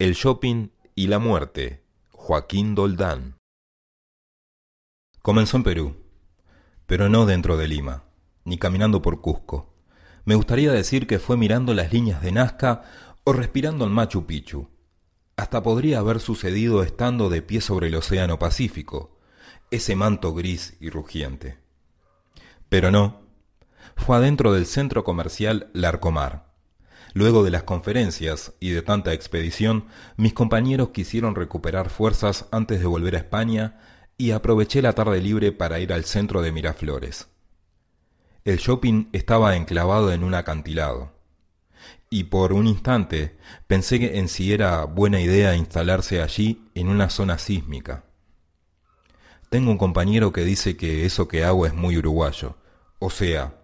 El shopping y la muerte. Joaquín Doldán. Comenzó en Perú, pero no dentro de Lima, ni caminando por Cusco. Me gustaría decir que fue mirando las líneas de Nazca o respirando el Machu Picchu. Hasta podría haber sucedido estando de pie sobre el Océano Pacífico, ese manto gris y rugiente. Pero no, fue adentro del centro comercial Larcomar. Luego de las conferencias y de tanta expedición, mis compañeros quisieron recuperar fuerzas antes de volver a España y aproveché la tarde libre para ir al centro de Miraflores. El shopping estaba enclavado en un acantilado, y por un instante pensé en si era buena idea instalarse allí en una zona sísmica. Tengo un compañero que dice que eso que hago es muy uruguayo, o sea,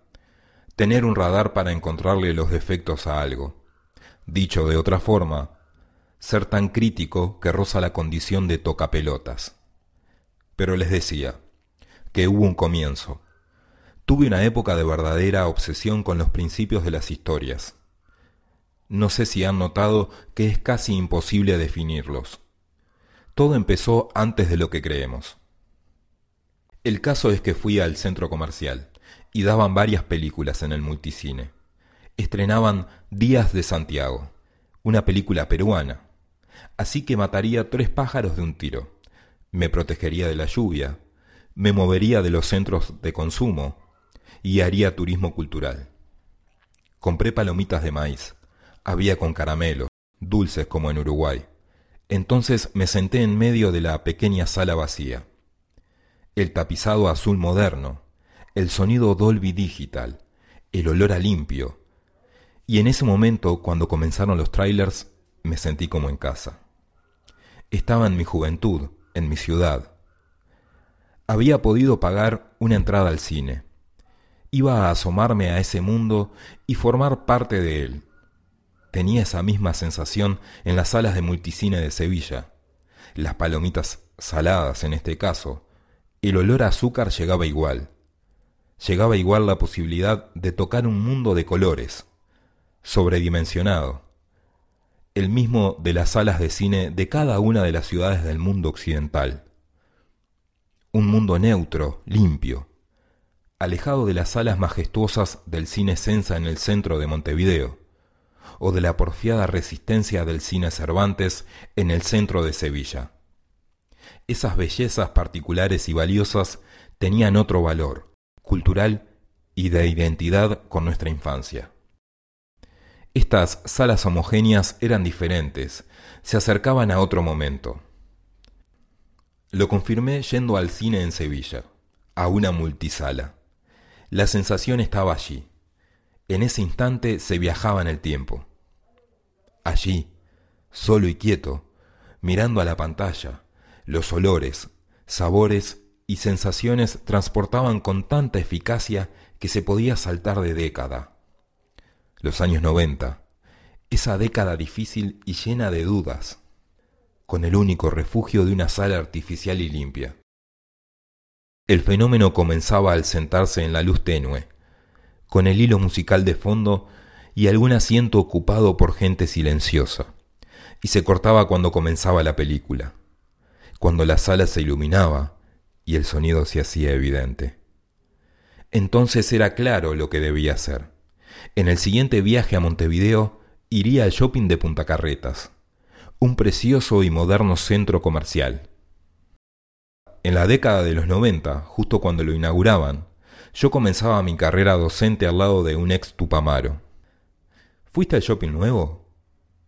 tener un radar para encontrarle los defectos a algo. Dicho de otra forma, ser tan crítico que roza la condición de tocapelotas. Pero les decía que hubo un comienzo. Tuve una época de verdadera obsesión con los principios de las historias. No sé si han notado que es casi imposible definirlos. Todo empezó antes de lo que creemos. El caso es que fui al centro comercial y daban varias películas en el multicine. Estrenaban Días de Santiago, una película peruana. Así que mataría tres pájaros de un tiro. Me protegería de la lluvia, me movería de los centros de consumo y haría turismo cultural. Compré palomitas de maíz, había con caramelo, dulces como en Uruguay. Entonces me senté en medio de la pequeña sala vacía. El tapizado azul moderno, el sonido Dolby Digital, el olor a limpio. Y en ese momento, cuando comenzaron los trailers, me sentí como en casa. Estaba en mi juventud, en mi ciudad. Había podido pagar una entrada al cine. Iba a asomarme a ese mundo y formar parte de él. Tenía esa misma sensación en las salas de multicine de Sevilla. Las palomitas saladas en este caso. El olor a azúcar llegaba igual llegaba igual la posibilidad de tocar un mundo de colores, sobredimensionado, el mismo de las salas de cine de cada una de las ciudades del mundo occidental. Un mundo neutro, limpio, alejado de las salas majestuosas del cine Sensa en el centro de Montevideo, o de la porfiada resistencia del cine Cervantes en el centro de Sevilla. Esas bellezas particulares y valiosas tenían otro valor, cultural y de identidad con nuestra infancia. Estas salas homogéneas eran diferentes, se acercaban a otro momento. Lo confirmé yendo al cine en Sevilla, a una multisala. La sensación estaba allí. En ese instante se viajaba en el tiempo. Allí, solo y quieto, mirando a la pantalla, los olores, sabores y sensaciones transportaban con tanta eficacia que se podía saltar de década. Los años noventa, esa década difícil y llena de dudas, con el único refugio de una sala artificial y limpia. El fenómeno comenzaba al sentarse en la luz tenue, con el hilo musical de fondo y algún asiento ocupado por gente silenciosa, y se cortaba cuando comenzaba la película, cuando la sala se iluminaba, y el sonido se hacía evidente. Entonces era claro lo que debía hacer. En el siguiente viaje a Montevideo iría al shopping de Punta Carretas, un precioso y moderno centro comercial. En la década de los 90, justo cuando lo inauguraban, yo comenzaba mi carrera docente al lado de un ex Tupamaro. ¿Fuiste al shopping nuevo?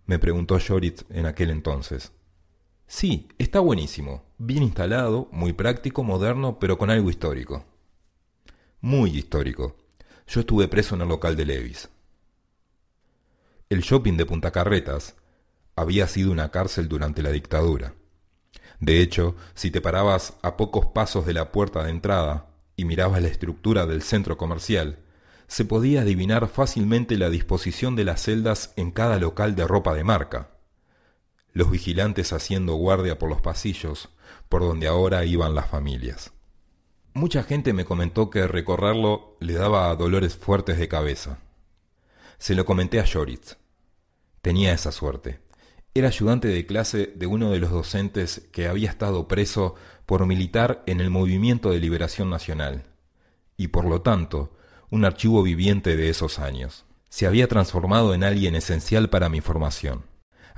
me preguntó Joritz en aquel entonces. Sí, está buenísimo, bien instalado, muy práctico, moderno, pero con algo histórico. Muy histórico. Yo estuve preso en el local de Levis. El shopping de Punta Carretas había sido una cárcel durante la dictadura. De hecho, si te parabas a pocos pasos de la puerta de entrada y mirabas la estructura del centro comercial, se podía adivinar fácilmente la disposición de las celdas en cada local de ropa de marca los vigilantes haciendo guardia por los pasillos, por donde ahora iban las familias. Mucha gente me comentó que recorrerlo le daba dolores fuertes de cabeza. Se lo comenté a Joritz. Tenía esa suerte. Era ayudante de clase de uno de los docentes que había estado preso por militar en el Movimiento de Liberación Nacional, y por lo tanto, un archivo viviente de esos años. Se había transformado en alguien esencial para mi formación,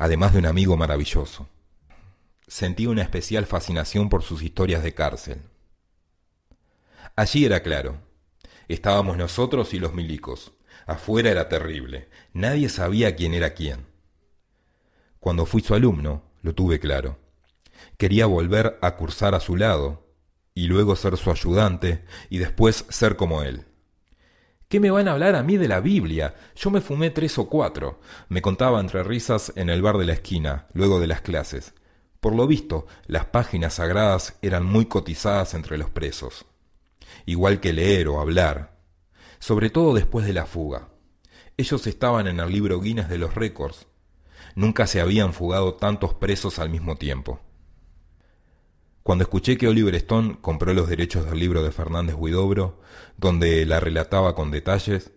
además de un amigo maravilloso. Sentí una especial fascinación por sus historias de cárcel. Allí era claro. Estábamos nosotros y los milicos. Afuera era terrible. Nadie sabía quién era quién. Cuando fui su alumno, lo tuve claro. Quería volver a cursar a su lado, y luego ser su ayudante, y después ser como él. ¿Qué me van a hablar a mí de la Biblia? Yo me fumé tres o cuatro, me contaba entre risas en el bar de la esquina, luego de las clases. Por lo visto, las páginas sagradas eran muy cotizadas entre los presos. Igual que leer o hablar. Sobre todo después de la fuga. Ellos estaban en el libro Guinness de los récords. Nunca se habían fugado tantos presos al mismo tiempo. Cuando escuché que Oliver Stone compró los derechos del libro de Fernández Huidobro, donde la relataba con detalles,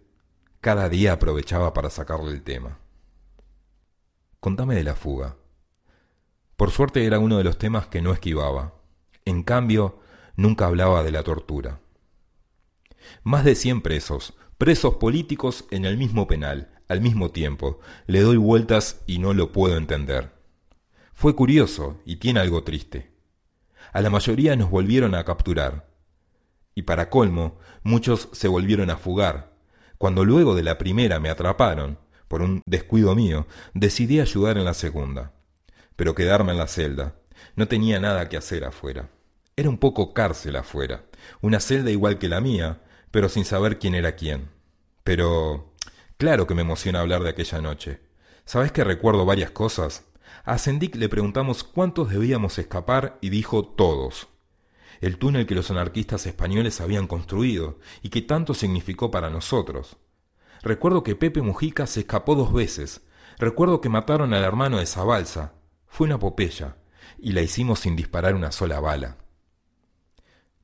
cada día aprovechaba para sacarle el tema. Contame de la fuga. Por suerte era uno de los temas que no esquivaba. En cambio, nunca hablaba de la tortura. Más de cien presos, presos políticos en el mismo penal, al mismo tiempo. Le doy vueltas y no lo puedo entender. Fue curioso y tiene algo triste. A la mayoría nos volvieron a capturar. Y para colmo, muchos se volvieron a fugar. Cuando luego de la primera me atraparon, por un descuido mío, decidí ayudar en la segunda. Pero quedarme en la celda. No tenía nada que hacer afuera. Era un poco cárcel afuera, una celda igual que la mía, pero sin saber quién era quién. Pero... Claro que me emociona hablar de aquella noche. ¿Sabes que recuerdo varias cosas? A Sendik le preguntamos cuántos debíamos escapar y dijo todos. El túnel que los anarquistas españoles habían construido y que tanto significó para nosotros. Recuerdo que Pepe Mujica se escapó dos veces. Recuerdo que mataron al hermano de Zabalza. Fue una popeya y la hicimos sin disparar una sola bala.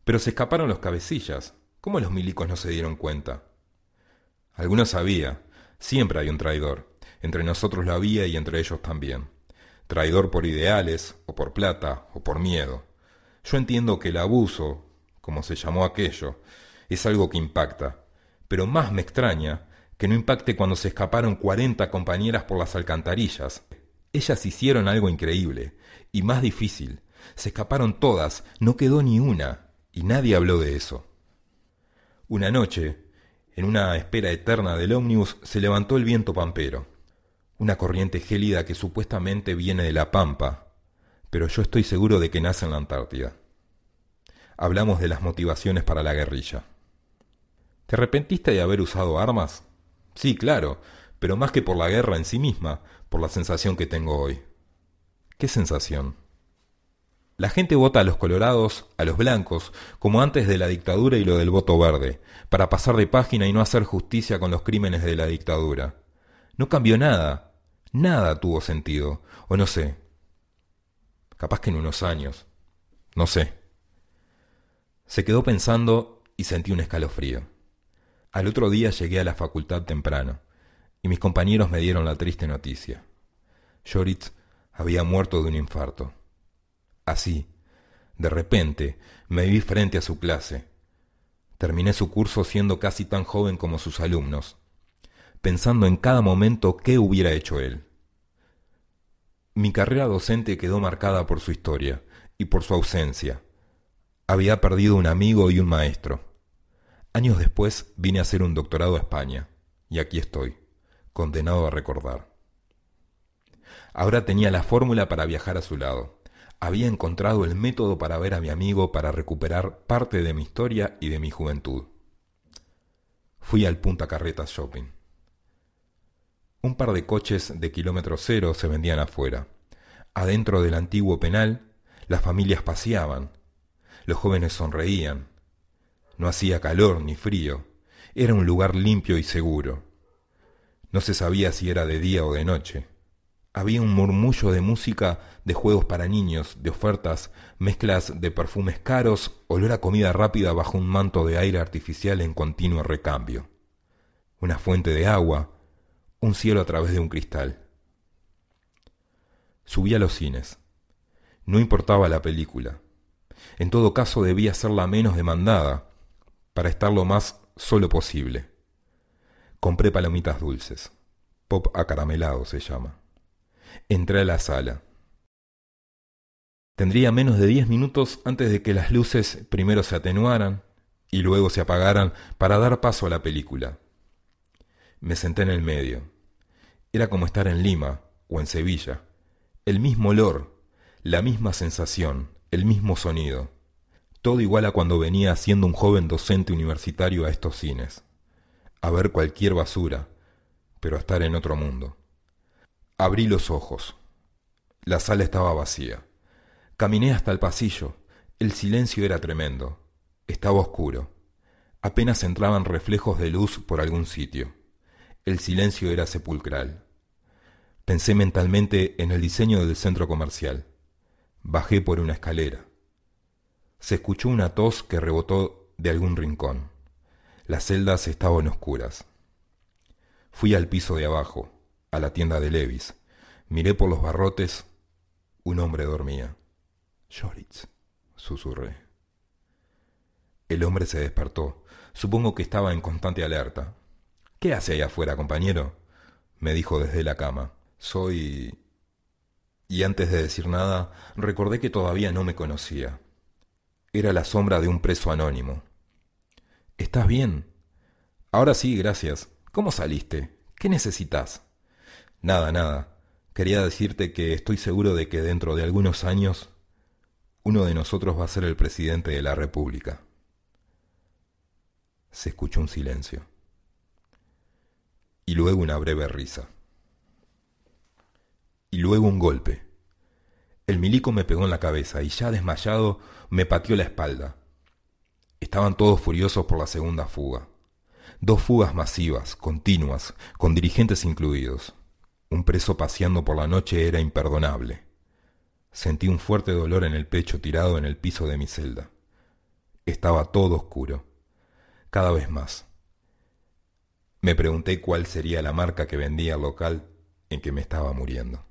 Pero se escaparon los cabecillas. ¿Cómo los milicos no se dieron cuenta? Algunos sabía. Siempre hay un traidor. Entre nosotros lo había y entre ellos también traidor por ideales, o por plata, o por miedo. Yo entiendo que el abuso, como se llamó aquello, es algo que impacta, pero más me extraña que no impacte cuando se escaparon cuarenta compañeras por las alcantarillas. Ellas hicieron algo increíble, y más difícil. Se escaparon todas, no quedó ni una, y nadie habló de eso. Una noche, en una espera eterna del ómnibus, se levantó el viento pampero una corriente gélida que supuestamente viene de la Pampa, pero yo estoy seguro de que nace en la Antártida. Hablamos de las motivaciones para la guerrilla. ¿Te arrepentiste de haber usado armas? Sí, claro, pero más que por la guerra en sí misma, por la sensación que tengo hoy. ¿Qué sensación? La gente vota a los colorados, a los blancos, como antes de la dictadura y lo del voto verde, para pasar de página y no hacer justicia con los crímenes de la dictadura. No cambió nada, Nada tuvo sentido, o no sé. Capaz que en unos años. No sé. Se quedó pensando y sentí un escalofrío. Al otro día llegué a la facultad temprano, y mis compañeros me dieron la triste noticia. Joritz había muerto de un infarto. Así, de repente, me vi frente a su clase. Terminé su curso siendo casi tan joven como sus alumnos, pensando en cada momento qué hubiera hecho él. Mi carrera docente quedó marcada por su historia y por su ausencia. Había perdido un amigo y un maestro. Años después vine a hacer un doctorado a España, y aquí estoy, condenado a recordar. Ahora tenía la fórmula para viajar a su lado. Había encontrado el método para ver a mi amigo para recuperar parte de mi historia y de mi juventud. Fui al Punta Carretas Shopping. Un par de coches de kilómetro cero se vendían afuera. Adentro del antiguo penal, las familias paseaban. Los jóvenes sonreían. No hacía calor ni frío. Era un lugar limpio y seguro. No se sabía si era de día o de noche. Había un murmullo de música, de juegos para niños, de ofertas, mezclas de perfumes caros, olor a comida rápida bajo un manto de aire artificial en continuo recambio. Una fuente de agua, un cielo a través de un cristal. Subí a los cines. No importaba la película. En todo caso debía ser la menos demandada, para estar lo más solo posible. Compré palomitas dulces. Pop acaramelado se llama. Entré a la sala. Tendría menos de diez minutos antes de que las luces primero se atenuaran y luego se apagaran para dar paso a la película. Me senté en el medio. Era como estar en Lima o en Sevilla el mismo olor, la misma sensación, el mismo sonido. Todo igual a cuando venía siendo un joven docente universitario a estos cines. A ver cualquier basura, pero a estar en otro mundo. Abrí los ojos. La sala estaba vacía. Caminé hasta el pasillo. El silencio era tremendo. Estaba oscuro. Apenas entraban reflejos de luz por algún sitio. El silencio era sepulcral. Pensé mentalmente en el diseño del centro comercial. Bajé por una escalera. Se escuchó una tos que rebotó de algún rincón. Las celdas estaban oscuras. Fui al piso de abajo, a la tienda de Levis. Miré por los barrotes. Un hombre dormía. Joritz, susurré. El hombre se despertó. Supongo que estaba en constante alerta. ¿Qué hace ahí afuera, compañero? me dijo desde la cama. Soy... Y antes de decir nada, recordé que todavía no me conocía. Era la sombra de un preso anónimo. ¿Estás bien? Ahora sí, gracias. ¿Cómo saliste? ¿Qué necesitas? Nada, nada. Quería decirte que estoy seguro de que dentro de algunos años uno de nosotros va a ser el presidente de la República. Se escuchó un silencio. Y luego una breve risa y luego un golpe. El milico me pegó en la cabeza y ya desmayado me pateó la espalda. Estaban todos furiosos por la segunda fuga. Dos fugas masivas, continuas, con dirigentes incluidos. Un preso paseando por la noche era imperdonable. Sentí un fuerte dolor en el pecho tirado en el piso de mi celda. Estaba todo oscuro, cada vez más. Me pregunté cuál sería la marca que vendía el local en que me estaba muriendo.